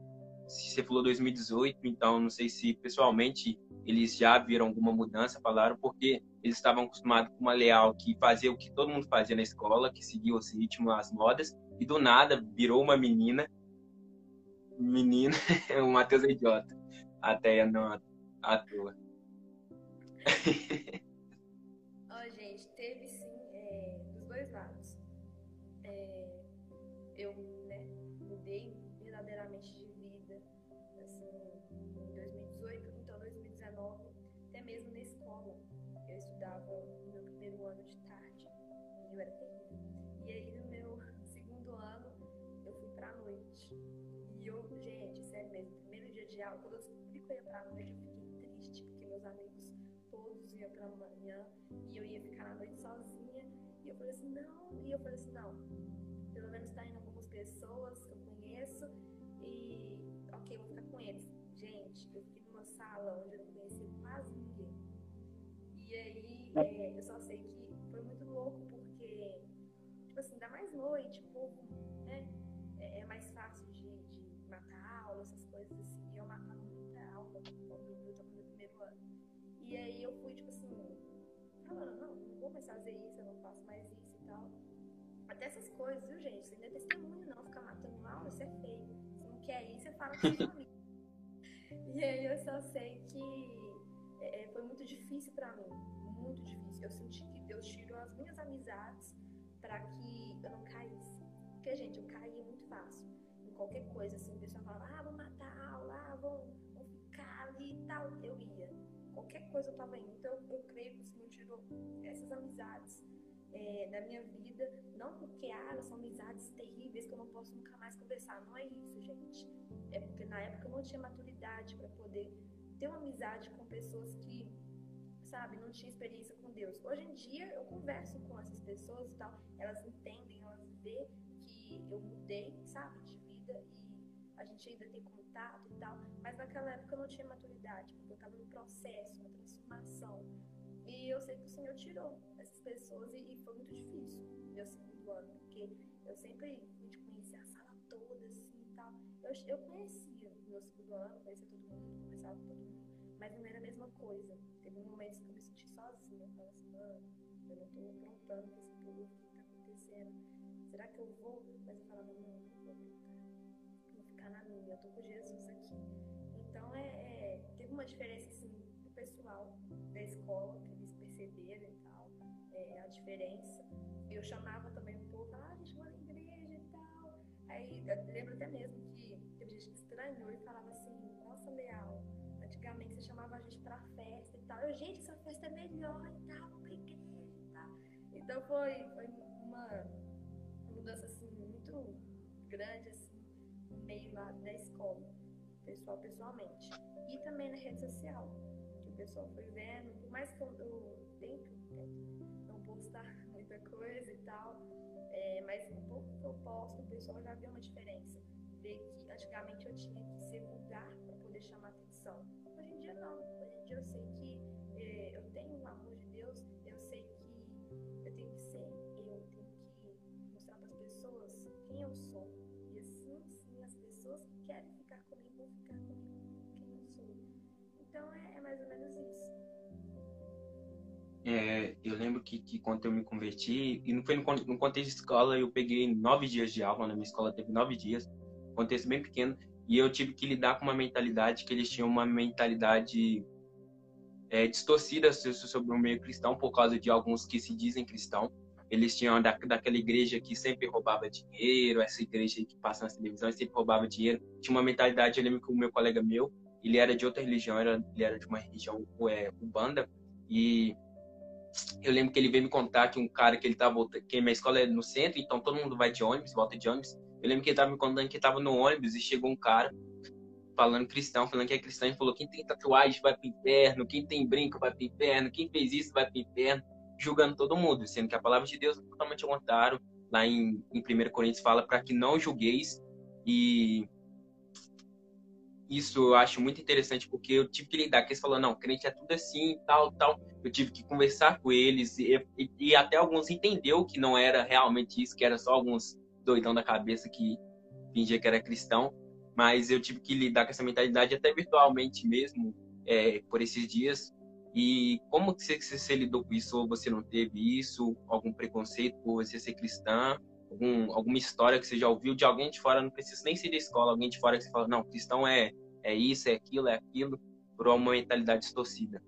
você falou 2018, então não sei se pessoalmente eles já viram alguma mudança, falaram, porque eles estavam acostumados com uma leal que fazia o que todo mundo fazia na escola, que seguia os ritmos, as modas, e do nada virou uma menina. Menina, *laughs* o Matheus é idiota. Até não à toa. *laughs* dia de aula, quando eu fiquei triste, porque meus amigos todos iam pra manhã e eu ia ficar na noite sozinha. E eu falei assim, não, e eu falei assim, não, pelo menos tá indo algumas pessoas que eu conheço e ok, vou ficar com eles. Gente, eu fiquei numa sala onde eu não conhecia quase ninguém. E aí, é, eu só sei que foi muito louco, porque, tipo assim, dá mais noite, povo, fazer isso, eu não faço mais isso e tal. Até essas coisas, viu, gente? Você não é testemunho, não, ficar matando aula, isso é feio. Você não quer ir, você fala com a família. *laughs* E aí eu só sei que é, é foi muito difícil para mim, muito difícil. Eu senti que Deus tirou as minhas amizades para que eu não caísse. Porque, gente, eu caía muito fácil. Em qualquer coisa, assim, o pessoal falava, ah, vou matar a aula, ah, vou, vou ficar ali e tal. Eu ia. Qualquer coisa eu tava indo. Então, eu creio que essas amizades é, minha vida, não porque ah, elas são amizades terríveis que eu não posso nunca mais conversar. Não é isso, gente. É porque na época eu não tinha maturidade para poder ter uma amizade com pessoas que, sabe, não tinham experiência com Deus. Hoje em dia eu converso com essas pessoas e tal, elas entendem, elas vê que eu mudei, sabe, de vida e a gente ainda tem contato e tal, mas naquela época eu não tinha maturidade, porque eu estava no processo, uma transformação. E eu sei que o Senhor tirou essas pessoas e, e foi muito difícil meu segundo ano, porque eu sempre gente conhecia a sala toda, assim e tal. Eu, eu conhecia meu segundo ano, conhecia todo mundo, conversava com todo mundo, mas não era a mesma coisa. Teve momentos que eu me senti sozinha, eu falava assim, mano, eu não estou aprontando com esse povo, o que está acontecendo? Será que eu vou? Mas eu falava, não, não vou vou ficar na minha, eu estou com Jesus aqui. Então, é, é, teve uma diferença, assim, do pessoal da escola, perceberam e tal, é, a diferença. Eu chamava também um pouco, ah, deixa eu ir na igreja e tal. Aí, eu lembro até mesmo que teve gente que estranhou e falava assim, nossa, Leal, antigamente você chamava a gente pra festa e tal. Eu, gente, essa festa é melhor e tal, pra igreja e tal. Então foi, foi uma mudança assim muito grande assim, no meio lá da escola, pessoal pessoalmente. E também na rede social, que o pessoal foi vendo, por mais que eu, eu posto, o pessoal já vê uma diferença. Vê que antigamente eu tinha que ser vulgar para poder chamar atenção. Hoje em dia não. É, eu lembro que, que, quando eu me converti, e não foi no, no, contexto de escola, eu peguei nove dias de aula, na minha escola teve nove dias, contexto bem pequeno, e eu tive que lidar com uma mentalidade que eles tinham uma mentalidade é, distorcida sobre o meio cristão por causa de alguns que se dizem cristão. Eles tinham da, daquela igreja que sempre roubava dinheiro, essa igreja que passa na televisão e sempre roubava dinheiro. Tinha uma mentalidade, eu lembro que o meu colega meu, ele era de outra religião, era, ele era de uma religião é, ubanda, e eu lembro que ele veio me contar que um cara que ele tava, que minha escola é no centro, então todo mundo vai de ônibus, volta de ônibus. Eu lembro que ele tava me contando que tava no ônibus e chegou um cara falando cristão, falando que é cristão, e falou: quem tem tatuagem vai pro inferno, quem tem brinco vai pro inferno, quem fez isso vai pro inferno, julgando todo mundo, sendo que a palavra de Deus é totalmente ao contrário. Lá em, em 1 Coríntios fala para que não julgueis, e isso eu acho muito interessante, porque eu tive que lidar com eles falando: não, crente é tudo assim, tal, tal. Eu tive que conversar com eles, e, e, e até alguns entendeu que não era realmente isso, que era só alguns doidão da cabeça que fingia que era cristão mas eu tive que lidar com essa mentalidade até virtualmente mesmo é, por esses dias. E como que você, você, lidou com isso? Ou você não teve isso? Algum preconceito por você ser cristã? Algum, alguma história que você já ouviu de alguém de fora? Não precisa nem ser da escola, alguém de fora que você fala, não, cristão é, é isso, é aquilo, é aquilo, por uma mentalidade distorcida.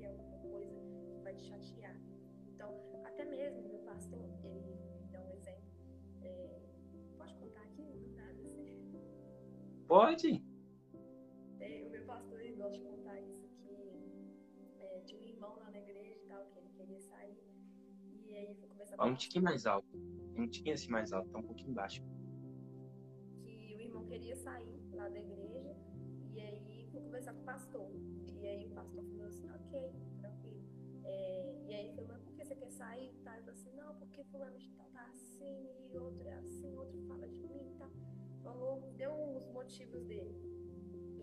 Ter alguma coisa que vai te chatear. Então, até mesmo meu pastor, ele dá um exemplo. É, pode contar aqui? Não nada assim. Pode. É, o meu pastor, ele gosta de contar isso, que é, tinha um irmão lá na igreja e tal, que ele queria sair. E aí foi conversar com Um tiquinho mais alto. Um tiquinho assim mais alto, tá um pouquinho baixo. Que o irmão queria sair lá da igreja. E aí foi conversar com o pastor. E aí o pastor falou assim, ok, tranquilo. É, e aí falou, mas você quer sair? Tá? Eu falei assim, não, porque fulano de tal tá assim, e outro é assim, outro fala de mim, tá? Falou, deu os motivos dele.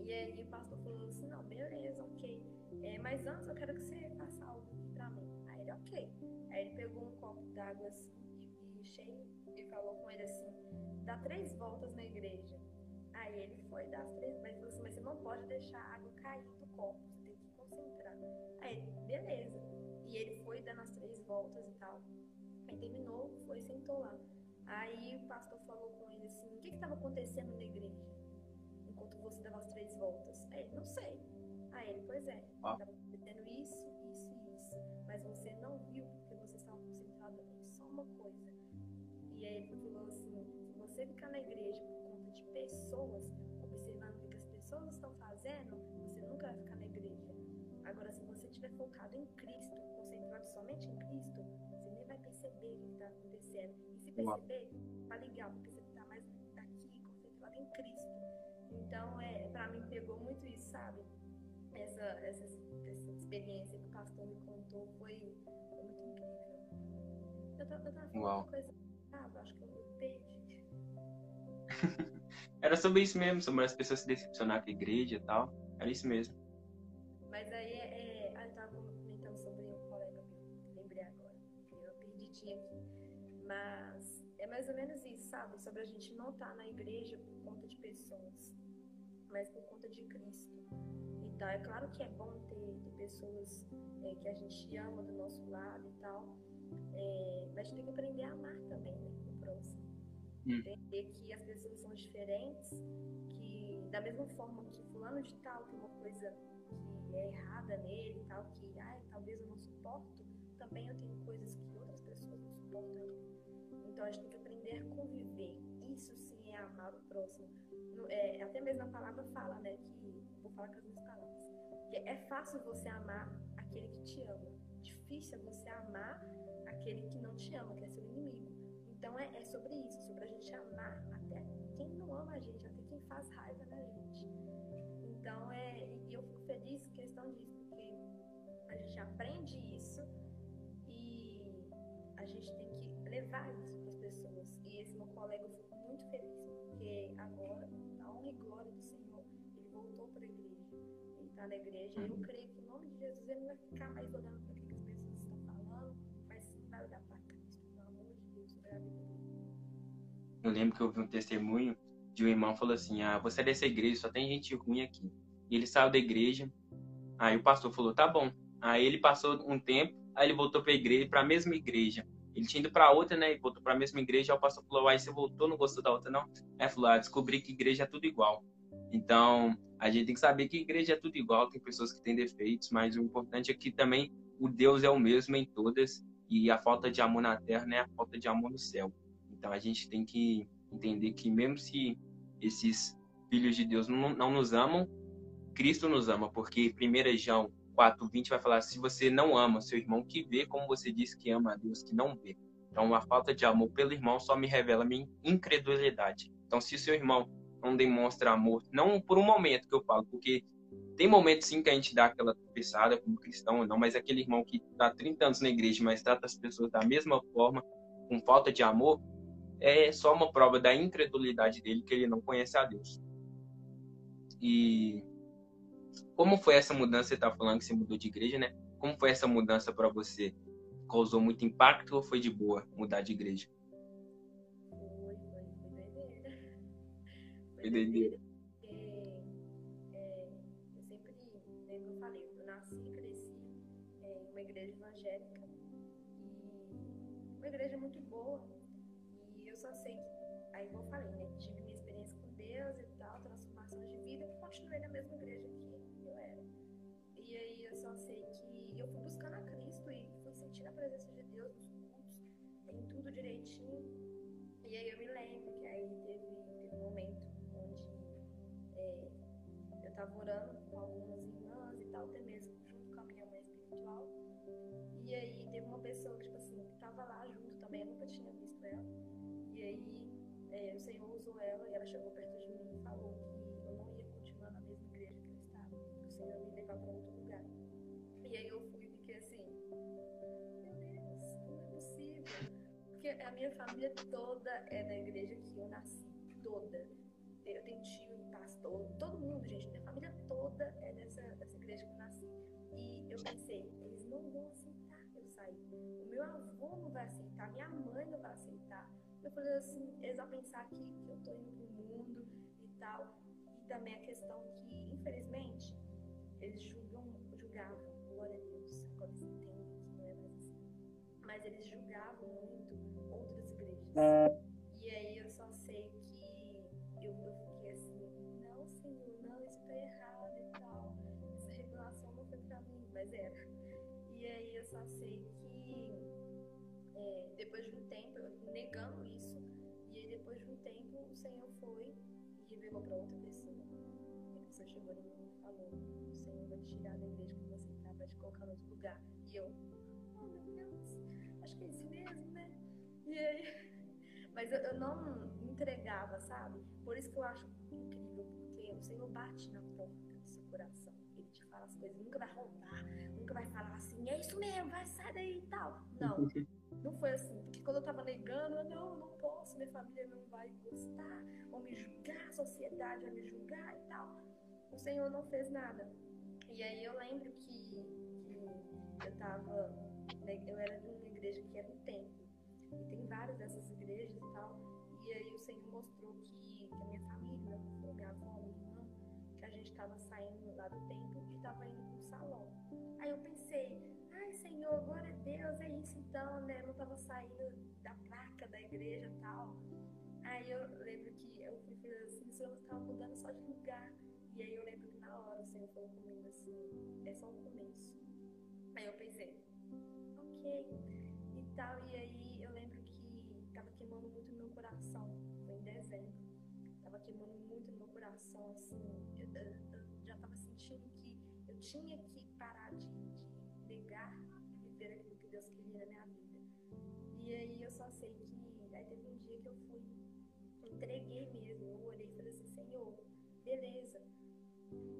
E aí o pastor falou assim, não, beleza, ok. É, mas antes eu quero que você faça algo aqui pra mim. Aí ele, ok. Aí ele pegou um copo d'água assim, e, e e falou com ele assim, dá três voltas na igreja. Aí ele foi dar as três, mas ele falou assim, mas você não pode deixar a água cair do copo, que concentrar. Aí ele, beleza. E ele foi dando as três voltas e tal. Aí terminou, foi e sentou lá. Aí o pastor falou com ele assim: o que estava acontecendo na igreja? Enquanto você dava as três voltas. Aí ele: não sei. Aí ele: pois é, estava acontecendo isso, isso e isso. Mas você não viu porque você estava concentrado em só uma coisa. E aí ele falou assim: se você ficar na igreja somente em Cristo, você nem vai perceber o que está acontecendo. E se perceber, vai ligar, porque você está mais aqui, concentrado em Cristo. Então, é, para mim, pegou muito isso, sabe? Essa, essa, essa experiência que o pastor me contou foi, foi muito incrível. Eu, eu tava falando uma coisa, sabe? Acho que eu perdi. *laughs* Era sobre isso mesmo, sobre as pessoas se decepcionar com a igreja e tal. Era isso mesmo. Mas aí mais ou menos isso, sabe? Sobre a gente não estar tá na igreja por conta de pessoas, mas por conta de Cristo. Então, é claro que é bom ter, ter pessoas é, que a gente ama do nosso lado e tal, é, mas a gente tem que aprender a amar também, né? O próximo. Hum. Entender que as pessoas são diferentes, que da mesma forma que fulano de tal tem uma coisa que é errada nele e tal, que ai, talvez eu não suporto, também eu tenho coisas que outras pessoas não suportam. Então a gente tem que conviver. Isso sim é amar o próximo. É, até mesmo a palavra fala, né, que vou falar com as minhas palavras, que é fácil você amar aquele que te ama. Difícil é você amar aquele que não te ama, que é seu inimigo. Então é, é sobre isso, sobre a gente amar até quem não ama a gente, até quem faz raiva da gente. Então, é, e eu fico feliz em questão disso, porque a gente aprende isso e a gente tem que levar isso para as pessoas. Colega eu fico muito feliz, porque agora, na honra e glória do Senhor, ele voltou para a igreja. Ele está na igreja. Eu creio que, em nome de Jesus, ele não vai ficar mais olhando para o que as pessoas estão falando, mas sim vai olhar para Cristo, pelo amor de Deus, para a vida dele. Eu lembro que eu vi um testemunho de um irmão falou assim: Ah, você é dessa igreja, só tem gente ruim aqui. E ele saiu da igreja. Aí o pastor falou: Tá bom. Aí ele passou um tempo, aí ele voltou para a igreja, para a mesma igreja. Ele tinha ido para outra, né? E voltou para a mesma igreja. O pastor falou: Aí você voltou, não gostou da outra, não? Aí falou: Ah, descobri que igreja é tudo igual. Então, a gente tem que saber que igreja é tudo igual, tem pessoas que têm defeitos, mas o importante é que também o Deus é o mesmo em todas e a falta de amor na terra é a falta de amor no céu. Então, a gente tem que entender que mesmo se esses filhos de Deus não, não nos amam, Cristo nos ama, porque 1 João 4,20 vai falar: se você não ama seu irmão que vê, como você disse que ama a Deus que não vê. Então, a falta de amor pelo irmão só me revela minha incredulidade. Então, se o seu irmão não demonstra amor, não por um momento que eu falo, porque tem momentos sim que a gente dá aquela tropeçada como cristão ou não, mas aquele irmão que está 30 anos na igreja, mas trata as pessoas da mesma forma, com falta de amor, é só uma prova da incredulidade dele que ele não conhece a Deus. E como foi essa mudança? Você está falando que você mudou de igreja, né? Como foi essa mudança para você? Causou muito impacto ou foi de boa mudar de igreja? Foi, foi, foi doideira. Foi doideira. Eu sempre, como eu falei, eu nasci cresci em uma igreja evangélica e uma igreja muito boa, eu tava orando com algumas irmãs e tal, até mesmo junto com a minha mãe espiritual. E aí teve uma pessoa tipo assim, que tava lá junto também, eu nunca tinha visto ela. E aí é, o Senhor usou ela e ela chegou perto de mim e falou que eu não ia continuar na mesma igreja que eu estava, que o Senhor me levar para outro lugar. E aí eu fui e fiquei assim, meu Deus, não é possível. Porque a minha família toda é da igreja que eu nasci, toda. Eu tenho tio, pastor, todo mundo, gente, toda é dessa, igreja que eu nasci. E eu pensei, eles não vão aceitar eu sair. O meu avô não vai aceitar, minha mãe não vai aceitar eu falei assim, eles vão pensar que, que eu tô indo pro mundo e tal. E também a questão que, infelizmente, eles julgam, julgavam, glória a Deus, agora eles entendem que não é mais assim. Mas eles julgavam muito outras igrejas. O Senhor foi e revelou para outra pessoa. E a pessoa chegou em mim e falou: O Senhor vai te tirar da igreja que você está, vai te colocar no outro lugar. E eu, oh que é isso mesmo, né? E aí, *laughs* mas eu, eu não entregava, sabe? Por isso que eu acho incrível, porque o Senhor bate na porta do seu coração. Ele te fala as coisas, nunca vai roubar, nunca vai falar assim, é isso mesmo, vai sair daí e tal. Não, *laughs* não foi assim. Porque quando eu tava negando, eu não, não posso, minha família não vai gostar, vão me julgar, a sociedade vai me julgar e tal. O Senhor não fez nada. E aí eu lembro que, que eu tava, né, eu era de uma igreja que era um templo. E tem várias dessas igrejas e tal. E aí o Senhor mostrou que, que a minha família, minha avó, minha irmã, que a gente estava saindo lá do templo e estava indo para o salão. Aí eu pensei, ai Senhor, glória a Deus, é isso então, né? Eu não estava saindo igreja tal. Aí eu lembro que eu fui fazer assim, o Senhor estava mudando só de lugar. E aí eu lembro que na hora o Senhor falou comigo assim, é só o começo. Aí eu pensei, ok, e tal, e aí eu lembro que estava queimando muito meu coração, foi em dezembro, estava queimando muito meu coração, assim, eu, eu, eu já estava sentindo que eu tinha que beleza,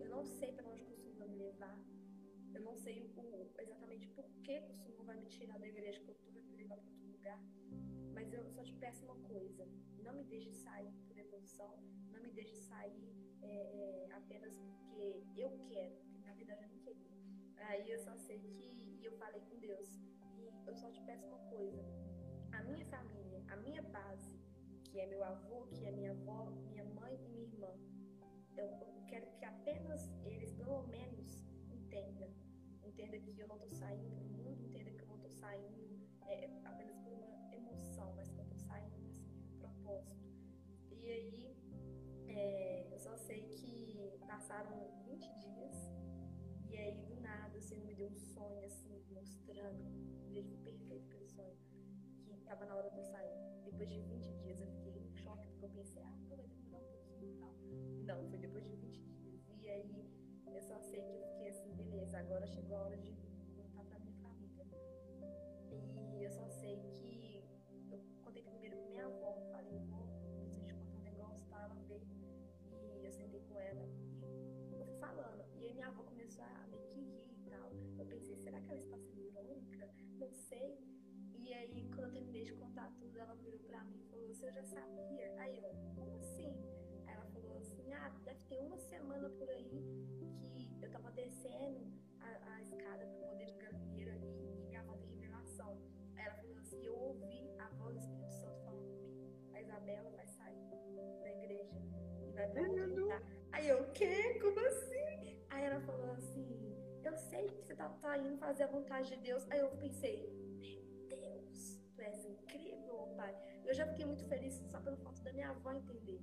eu não sei para onde o Senhor vai me levar. Eu não sei o, exatamente por que o Senhor vai me tirar da igreja que eu estou, vai me levar para outro lugar. Mas eu só te peço uma coisa: não me deixe sair por emoção, não me deixe sair é, é, apenas porque eu quero, porque na verdade eu não queria. Aí eu só sei que e eu falei com Deus e eu só te peço uma coisa: a minha família, a minha base, que é meu avô, que é minha avó, minha mãe e minha irmã, eu quero que apenas eles, pelo menos, entendam. Entenda que eu não estou saindo para o mundo, entenda que eu não estou saindo é, apenas por uma emoção, mas que eu estou saindo para seguir um propósito. E aí, é, eu só sei que passaram 20 dias, e aí do nada Senhor me deu um sonho, assim, mostrando, um beijo perfeito aquele sonho, que estava na hora de eu sair. Depois de 20 dias eu fiquei em choque, porque eu pensei, ah, Não, foi depois de 20 dias. E aí eu só sei que eu fiquei assim, beleza, agora chegou a hora de voltar pra minha família. E eu só sei que eu contei primeiro com minha avó, falei, vó, preciso te contar um negócio, tá? Ela veio e eu sentei com ela e eu fui falando. E aí minha avó começou a meio que rir e tal. Eu pensei, será que ela está sendo irônica? Não sei. E aí, quando eu terminei de contar tudo, ela virou pra mim e falou, você já sabia? Sei que você tá, tá indo fazer a vontade de Deus. Aí eu pensei, meu Deus, tu és incrível, pai. Eu já fiquei muito feliz só pelo fato da minha avó entender.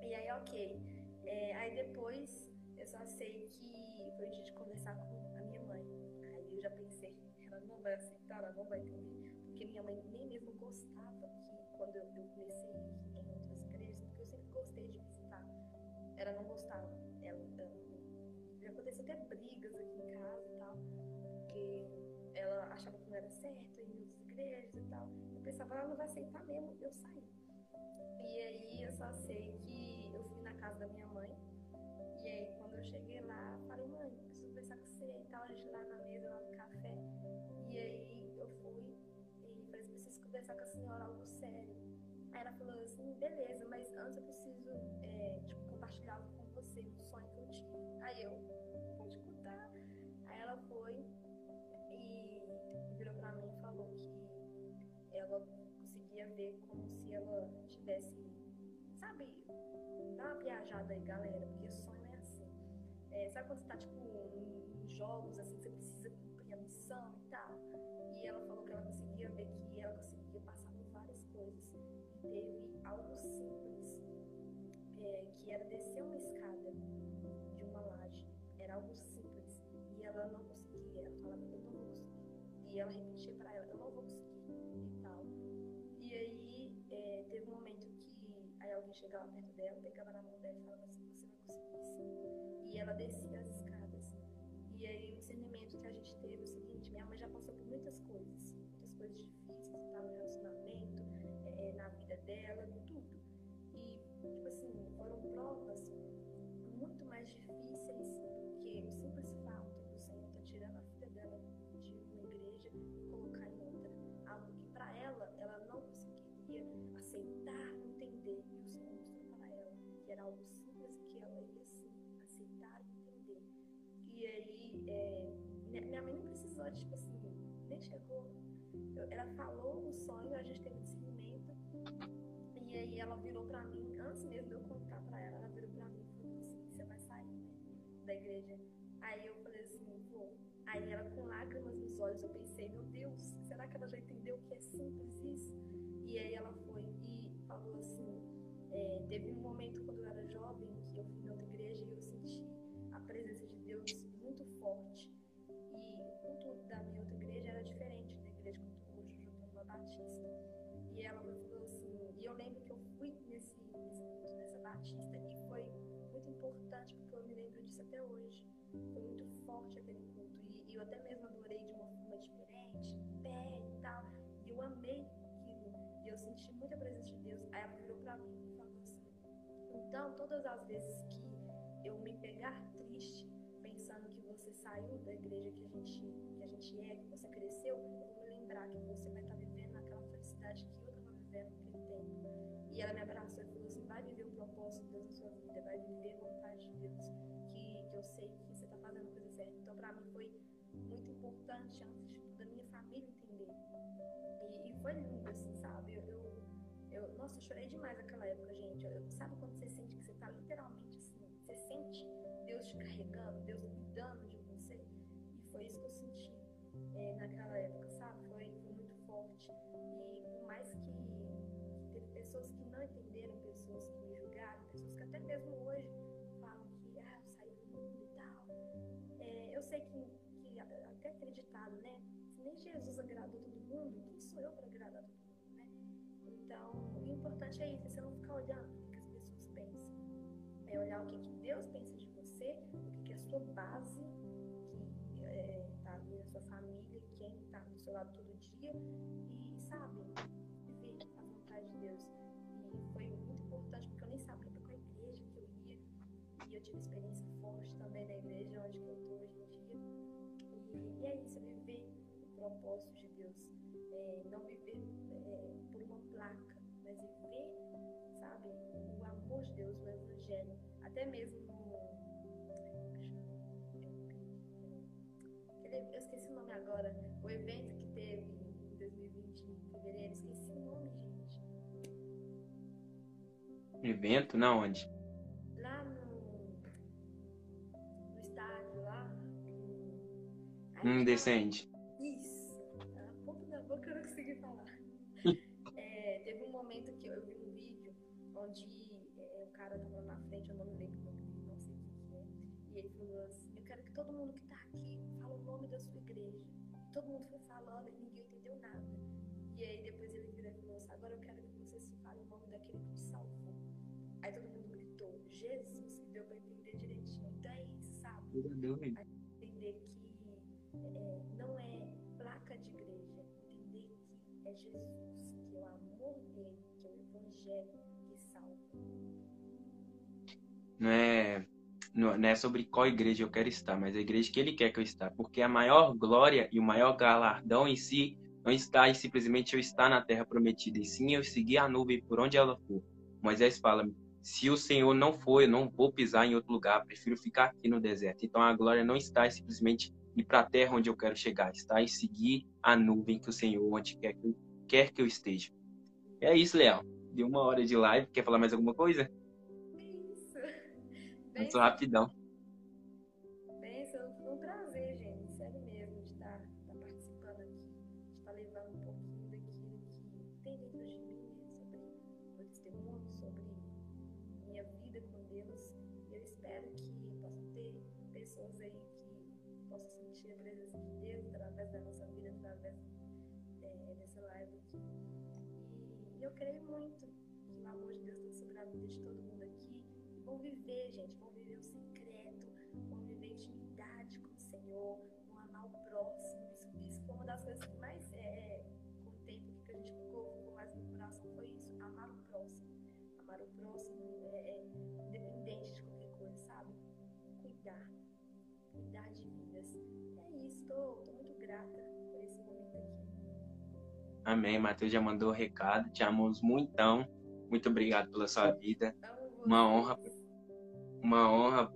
E aí, ok. É, aí depois eu só sei que foi o dia de conversar com a minha mãe. Aí eu já pensei, ela não vai aceitar, ela não vai entender. Porque minha mãe nem mesmo gostava que quando eu, eu comecei em outras igrejas, porque eu sempre gostei de visitar. Ela não gostava. Ela, ela, já aconteceu até brigas achava que não era certo em outras igrejas e tal. Eu pensava, ela não vai aceitar mesmo eu sair. E aí eu só sei que eu fui na casa da minha mãe. E aí quando eu cheguei lá, falei, mãe, preciso conversar com você e tal, a gente lá na mesa, lá no café. E aí eu fui e falei, preciso conversar com a senhora algo sério. Aí ela falou assim, beleza, mas antes eu preciso é, tipo, compartilhar algo com você, um sonho que eu tive. Aí eu, tivesse, sabe, dá uma viajada aí, galera, porque sonho é assim. É, sabe quando você tá, tipo, em jogos, assim, você precisa cumprir a missão e tal? E ela falou que ela conseguia ver que ela conseguia passar por várias coisas. E teve algo simples, é, que era descer uma escada de uma laje. Era algo simples. E ela não conseguia. Ela falava, eu não vou conseguir. E ela repetia para ela, eu não vou conseguir chegava perto dela, pegava na mão dela e falava episódio, tipo assim, nem chegou. Ela falou o sonho, a gente teve discernimento. E aí ela virou pra mim, antes mesmo de eu contar pra ela, ela virou pra mim e falou assim, você vai sair, né? Da igreja. Aí eu falei assim, vou. Aí ela com lágrimas nos olhos, eu pensei, meu Deus, será que ela já entendeu que é simples isso? E aí ela foi e falou assim, é, teve um momento quando eu era jovem que eu fui na outra igreja e eu senti a presença de Deus muito forte. Eu até mesmo adorei de uma forma diferente, pé e tal. E eu amei aquilo e eu senti muita presença de Deus. Aí ela virou para mim então, todas as vezes que eu me pegar triste, pensando que você saiu da igreja que a gente, que a gente é, que você cresceu, eu vou me lembrar que você vai estar vivendo aquela felicidade que eu estava vivendo naquele tempo. E ela me abraçou e falou assim: vai viver o propósito de Deus na sua vida, vai viver a vontade de demais naquela época, gente. Eu, sabe quando você sente que você está literalmente assim? Você sente Deus te carregando, Deus cuidando é isso, é você não ficar olhando o que as pessoas pensam. É olhar o que, que Deus pensa de você, o que, que é a sua base, que está é, ali na sua família, quem está do seu lado todo dia, e sabe, viver a vontade de Deus. E foi muito importante, porque eu nem sabia para qual igreja que eu ia, e eu tive experiência forte também na igreja onde eu estou hoje em dia. E, e é isso, é viver o propósito de Deus. É, não viver mas viver, sabe, o amor de Deus, o Evangelho, até mesmo no. Eu esqueci o nome agora, o evento que teve em 2020, em fevereiro, esqueci o nome, gente. Evento? Na onde? Lá no, no estádio, lá. No... Hum. Onde é, o cara tava na frente, eu não me lembro o nome dele, não sei o que é, e ele falou assim, eu quero que todo mundo que tá aqui fale o nome da sua igreja. Todo mundo foi falando e ninguém entendeu nada. E aí depois ele virou e falou assim, agora eu quero que você se fale o nome daquele que te salvou. Aí todo mundo gritou, Jesus, e deu pra entender direitinho. Então é isso, sabe? Aí entender que é, não é placa de igreja, entender que é Jesus, que é o amor dele Evangelho que salva. Não é, não é sobre qual igreja eu quero estar, mas a igreja que ele quer que eu estar. Porque a maior glória e o maior galardão em si não está em simplesmente eu estar na terra prometida, e sim eu seguir a nuvem por onde ela for. Moisés fala: se o Senhor não for, eu não vou pisar em outro lugar, prefiro ficar aqui no deserto. Então a glória não está em simplesmente ir para a terra onde eu quero chegar, está em seguir a nuvem que o Senhor onde quer que eu, quer que eu esteja. É isso, Leão de uma hora de live. Quer falar mais alguma coisa? Muito rapidão. Benção, foi um prazer, gente. Sério mesmo, de estar, estar participando aqui, de estar levando um pouquinho daquilo que tem dentro de mim, né? sobre meu testemunho, sobre minha vida com Deus. E eu espero que possa ter pessoas aí que possam sentir a presença de Deus através da nossa vida, através é, dessa live aqui. E eu creio muito que o amor de Deus está sobre a vida de todo mundo viver, gente, vão viver o secreto, vão viver intimidade com o Senhor, vão amar o próximo. Isso, isso foi uma das coisas que mais, é, com o tempo que a gente ficou, ficou mais no coração, foi isso, amar o próximo. Amar o próximo é, é independente de qualquer coisa, sabe? Cuidar. Cuidar de vidas. É isso, estou muito grata por esse momento aqui. Amém. Mateus já mandou o recado. Te amamos muitão. Muito obrigado pela sua vida. Uma honra, uma honra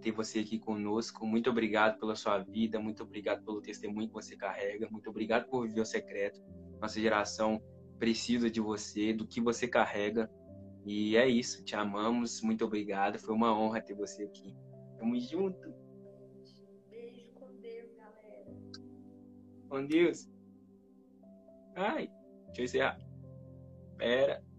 ter você aqui conosco. Muito obrigado pela sua vida, muito obrigado pelo testemunho que você carrega, muito obrigado por viver o secreto. Nossa geração precisa de você, do que você carrega. E é isso, te amamos, muito obrigado. Foi uma honra ter você aqui. Tamo junto. Beijo com Deus, galera. Com Deus. Ai, deixa eu encerrar. Pera.